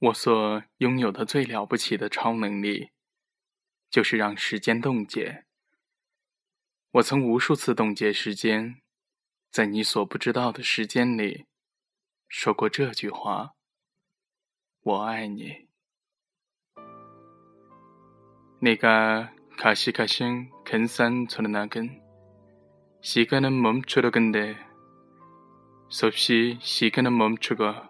我所拥有的最了不起的超能力，就是让时间冻结。我曾无数次冻结时间，在你所不知道的时间里，说过这句话：“我爱你。”내가가시가신근산초라나근시간은멈추려근데섭시시간은멈추고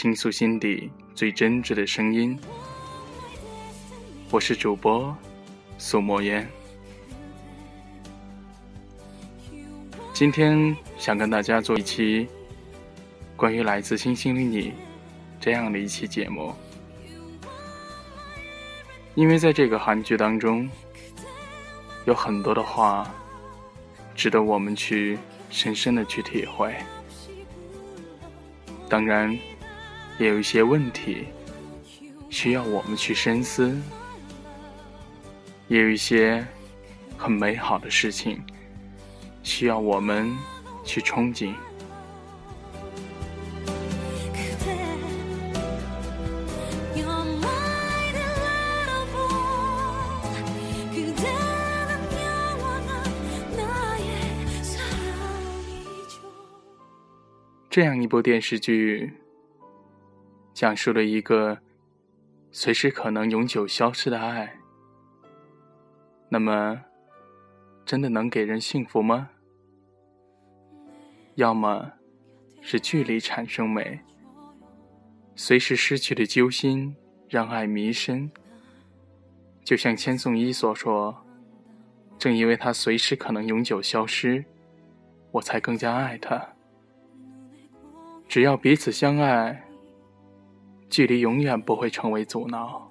倾诉心底最真挚的声音，我是主播苏墨烟。今天想跟大家做一期关于来自星星的你这样的一期节目，因为在这个韩剧当中，有很多的话值得我们去深深的去体会。当然。也有一些问题需要我们去深思，也有一些很美好的事情需要我们去憧憬。这样一部电视剧。讲述了一个随时可能永久消失的爱，那么，真的能给人幸福吗？要么是距离产生美，随时失去的揪心让爱弥深。就像千颂伊所说：“正因为他随时可能永久消失，我才更加爱他。只要彼此相爱。”距离永远不会成为阻挠，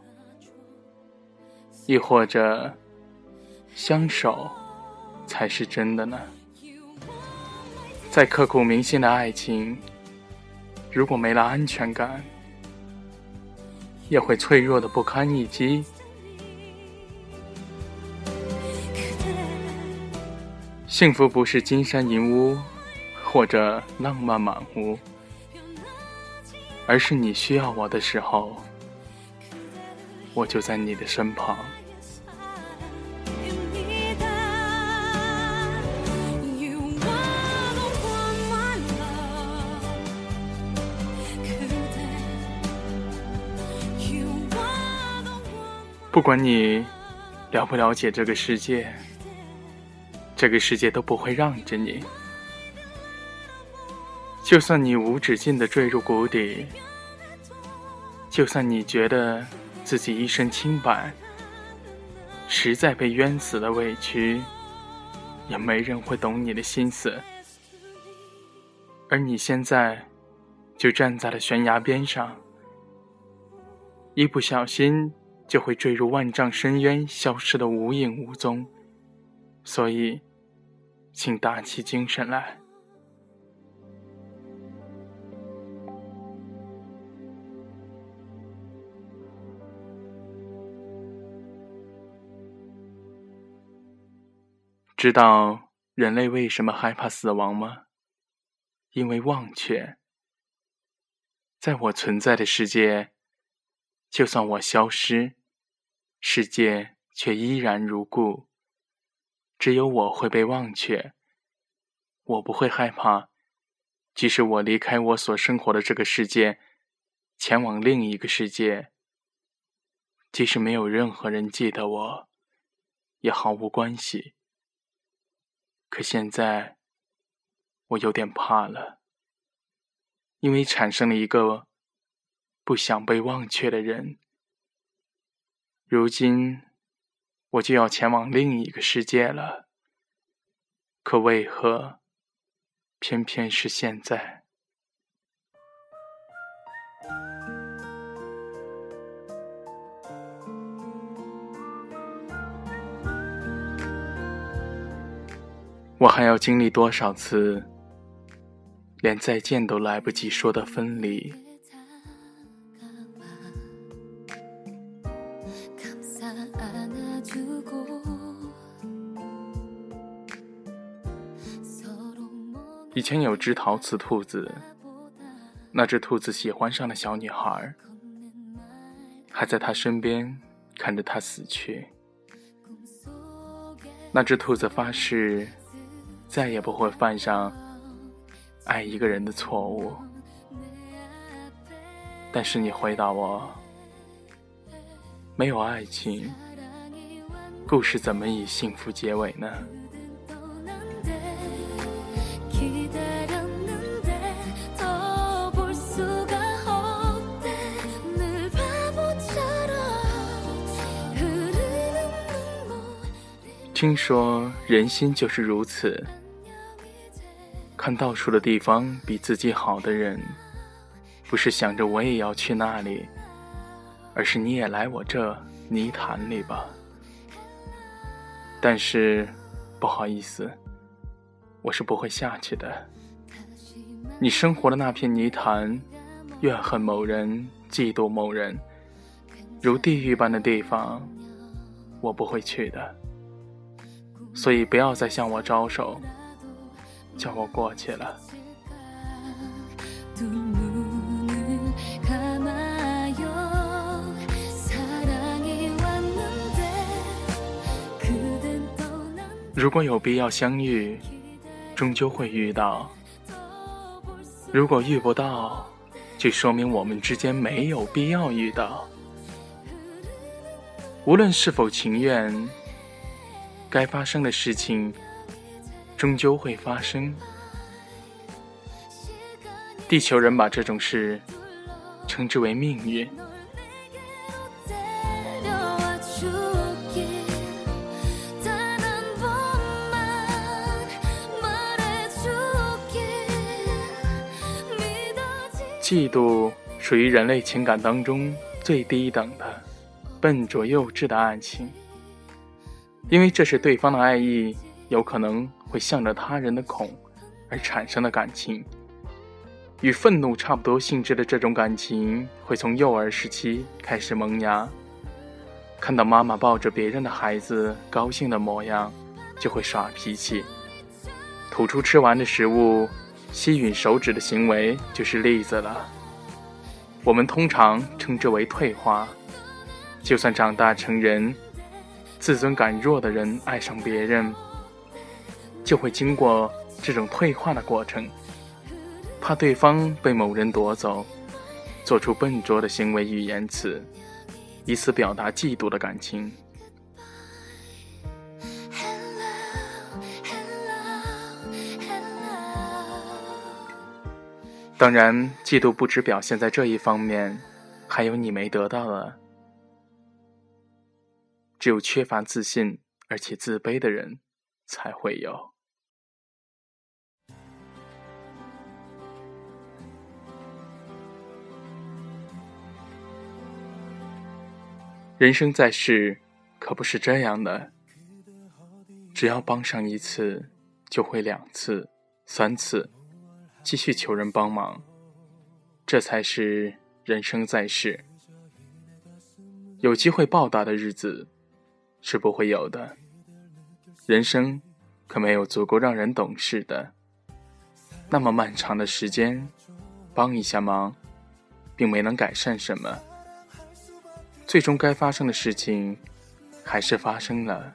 亦或者相守才是真的呢？再刻骨铭心的爱情，如果没了安全感，也会脆弱的不堪一击。幸福不是金山银屋，或者浪漫满屋。而是你需要我的时候，我就在你的身旁。不管你了不了解这个世界，这个世界都不会让着你。就算你无止境的坠入谷底，就算你觉得自己一身清白，实在被冤死的委屈，也没人会懂你的心思。而你现在就站在了悬崖边上，一不小心就会坠入万丈深渊，消失的无影无踪。所以，请打起精神来。知道人类为什么害怕死亡吗？因为忘却。在我存在的世界，就算我消失，世界却依然如故。只有我会被忘却。我不会害怕，即使我离开我所生活的这个世界，前往另一个世界。即使没有任何人记得我，也毫无关系。可现在，我有点怕了，因为产生了一个不想被忘却的人。如今，我就要前往另一个世界了。可为何，偏偏是现在？我还要经历多少次连再见都来不及说的分离？以前有只陶瓷兔子，那只兔子喜欢上了小女孩，还在她身边看着她死去。那只兔子发誓，再也不会犯上爱一个人的错误。但是你回答我，没有爱情，故事怎么以幸福结尾呢？听说人心就是如此，看到处的地方比自己好的人，不是想着我也要去那里，而是你也来我这泥潭里吧。但是不好意思，我是不会下去的。你生活的那片泥潭，怨恨某人，嫉妒某人，如地狱般的地方，我不会去的。所以不要再向我招手，叫我过去了。如果有必要相遇，终究会遇到；如果遇不到，就说明我们之间没有必要遇到。无论是否情愿。该发生的事情，终究会发生。地球人把这种事称之为命运。嫉妒属于人类情感当中最低等的、笨拙幼稚的爱情。因为这是对方的爱意，有可能会向着他人的恐而产生的感情，与愤怒差不多性质的这种感情，会从幼儿时期开始萌芽。看到妈妈抱着别人的孩子高兴的模样，就会耍脾气，吐出吃完的食物，吸吮手指的行为就是例子了。我们通常称之为退化。就算长大成人。自尊感弱的人爱上别人，就会经过这种退化的过程，怕对方被某人夺走，做出笨拙的行为与言辞，以此表达嫉妒的感情。当然，嫉妒不只表现在这一方面，还有你没得到的。只有缺乏自信而且自卑的人才会有。人生在世，可不是这样的。只要帮上一次，就会两次、三次，继续求人帮忙，这才是人生在世。有机会报答的日子。是不会有的。人生可没有足够让人懂事的那么漫长的时间，帮一下忙，并没能改善什么。最终该发生的事情还是发生了，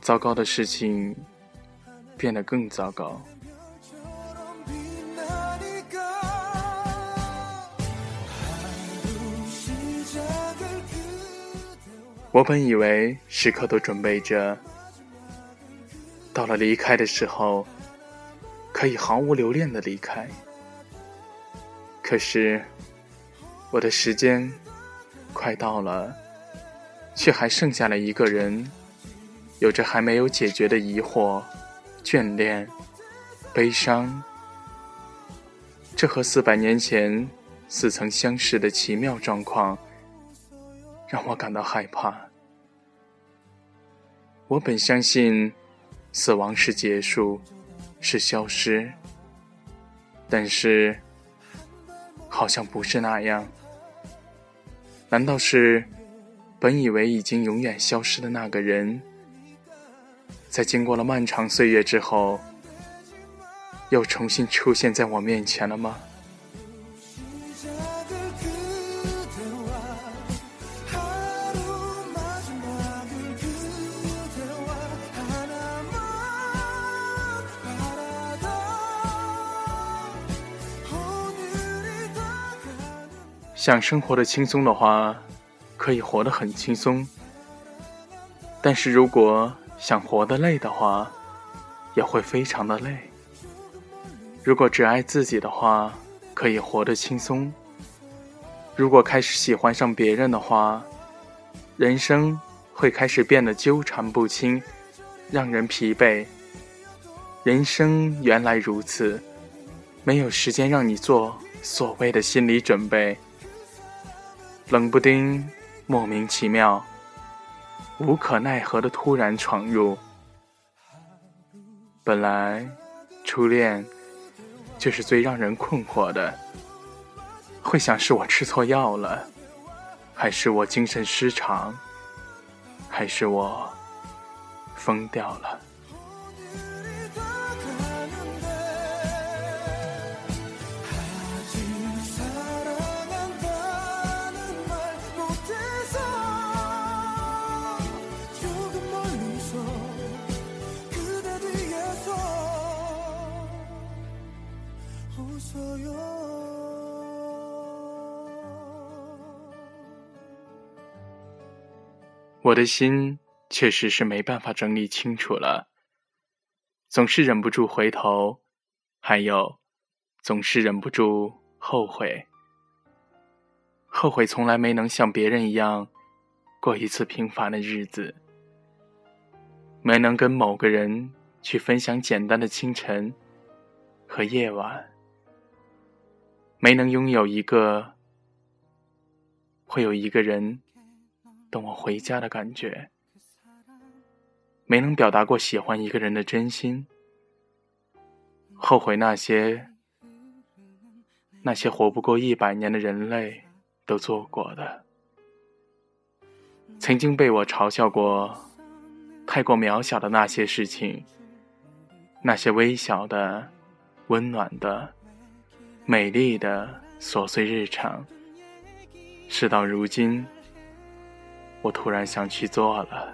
糟糕的事情变得更糟糕。我本以为时刻都准备着，到了离开的时候，可以毫无留恋的离开。可是，我的时间快到了，却还剩下了一个人，有着还没有解决的疑惑、眷恋、悲伤。这和四百年前似曾相识的奇妙状况。让我感到害怕。我本相信，死亡是结束，是消失。但是，好像不是那样。难道是本以为已经永远消失的那个人，在经过了漫长岁月之后，又重新出现在我面前了吗？想生活的轻松的话，可以活得很轻松；但是如果想活得累的话，也会非常的累。如果只爱自己的话，可以活得轻松；如果开始喜欢上别人的话，人生会开始变得纠缠不清，让人疲惫。人生原来如此，没有时间让你做所谓的心理准备。冷不丁，莫名其妙，无可奈何的突然闯入。本来，初恋就是最让人困惑的，会想是我吃错药了，还是我精神失常，还是我疯掉了。我的心确实是没办法整理清楚了，总是忍不住回头，还有，总是忍不住后悔。后悔从来没能像别人一样过一次平凡的日子，没能跟某个人去分享简单的清晨和夜晚。没能拥有一个，会有一个人等我回家的感觉。没能表达过喜欢一个人的真心，后悔那些那些活不过一百年的人类都做过的。曾经被我嘲笑过，太过渺小的那些事情，那些微小的、温暖的。美丽的琐碎日常，事到如今，我突然想去做了。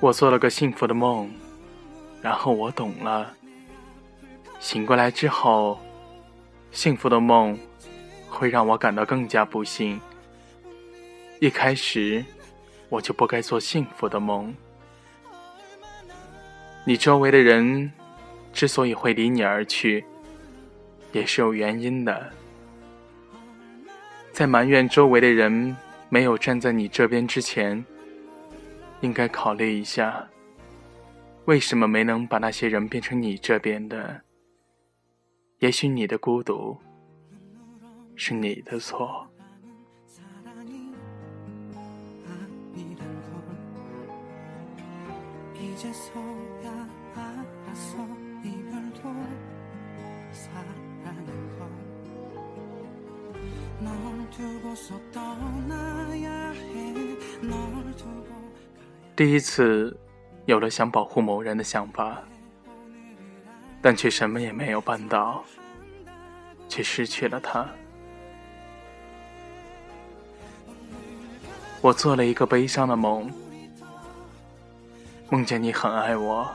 我做了个幸福的梦，然后我懂了。醒过来之后，幸福的梦会让我感到更加不幸。一开始，我就不该做幸福的梦。你周围的人之所以会离你而去，也是有原因的。在埋怨周围的人没有站在你这边之前，应该考虑一下，为什么没能把那些人变成你这边的。也许你的孤独是你的错。第一次有了想保护某人的想法。但却什么也没有办到，却失去了他。我做了一个悲伤的梦，梦见你很爱我。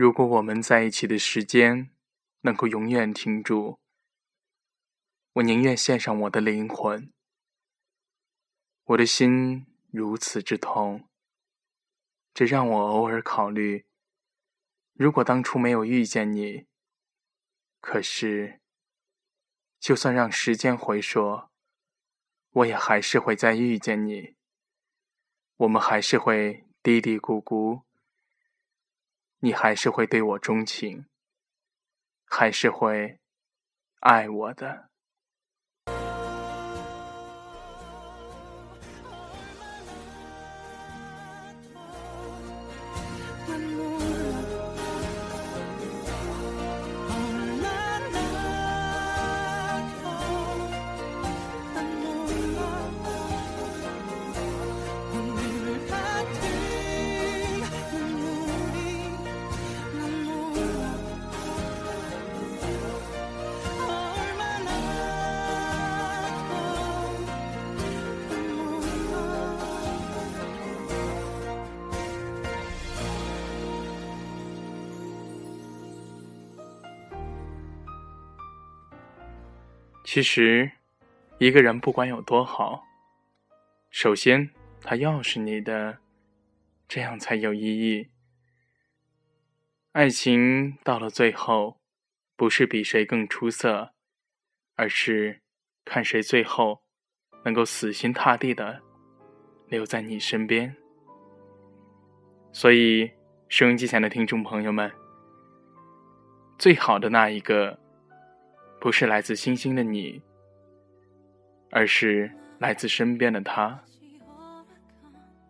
如果我们在一起的时间能够永远停住，我宁愿献上我的灵魂。我的心如此之痛，这让我偶尔考虑：如果当初没有遇见你，可是，就算让时间回溯，我也还是会再遇见你。我们还是会嘀嘀咕咕。你还是会对我钟情，还是会爱我的。其实，一个人不管有多好，首先他要是你的，这样才有意义。爱情到了最后，不是比谁更出色，而是看谁最后能够死心塌地的留在你身边。所以，收音机前的听众朋友们，最好的那一个。不是来自星星的你，而是来自身边的他。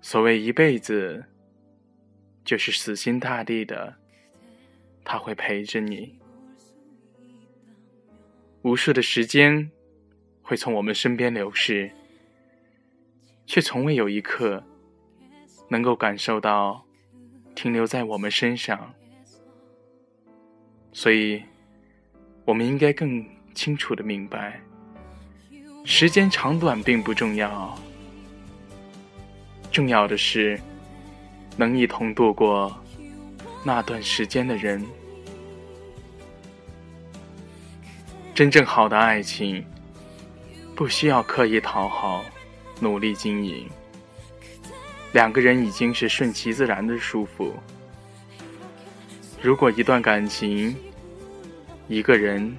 所谓一辈子，就是死心塌地的，他会陪着你。无数的时间会从我们身边流逝，却从未有一刻能够感受到停留在我们身上。所以。我们应该更清楚的明白，时间长短并不重要，重要的是能一同度过那段时间的人。真正好的爱情，不需要刻意讨好，努力经营，两个人已经是顺其自然的舒服。如果一段感情，一个人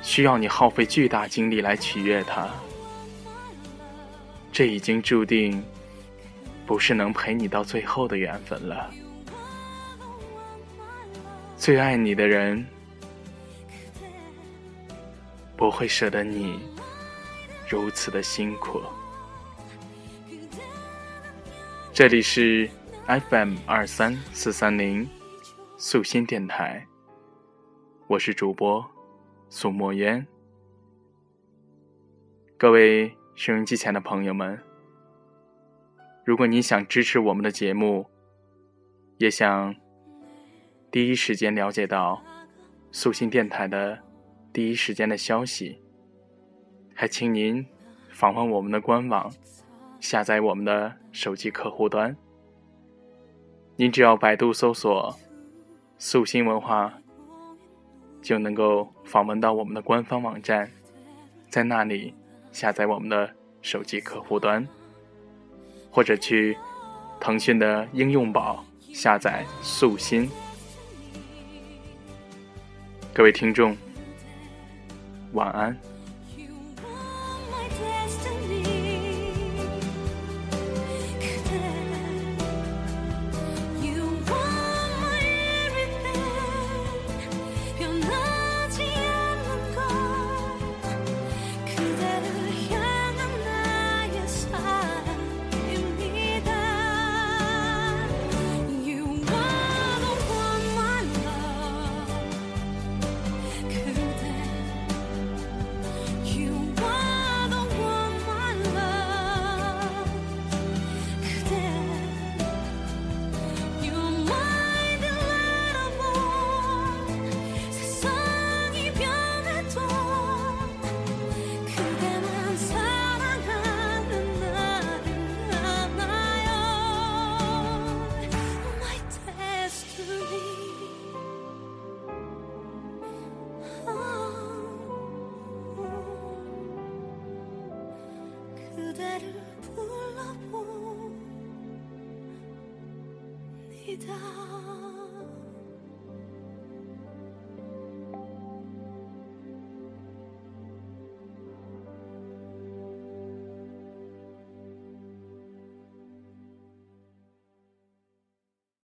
需要你耗费巨大精力来取悦他，这已经注定不是能陪你到最后的缘分了。最爱你的人不会舍得你如此的辛苦。这里是 FM 二三四三零素心电台。我是主播苏墨渊，各位收音机前的朋友们，如果你想支持我们的节目，也想第一时间了解到素心电台的第一时间的消息，还请您访问我们的官网，下载我们的手机客户端。您只要百度搜索“素心文化”。就能够访问到我们的官方网站，在那里下载我们的手机客户端，或者去腾讯的应用宝下载素心。各位听众，晚安。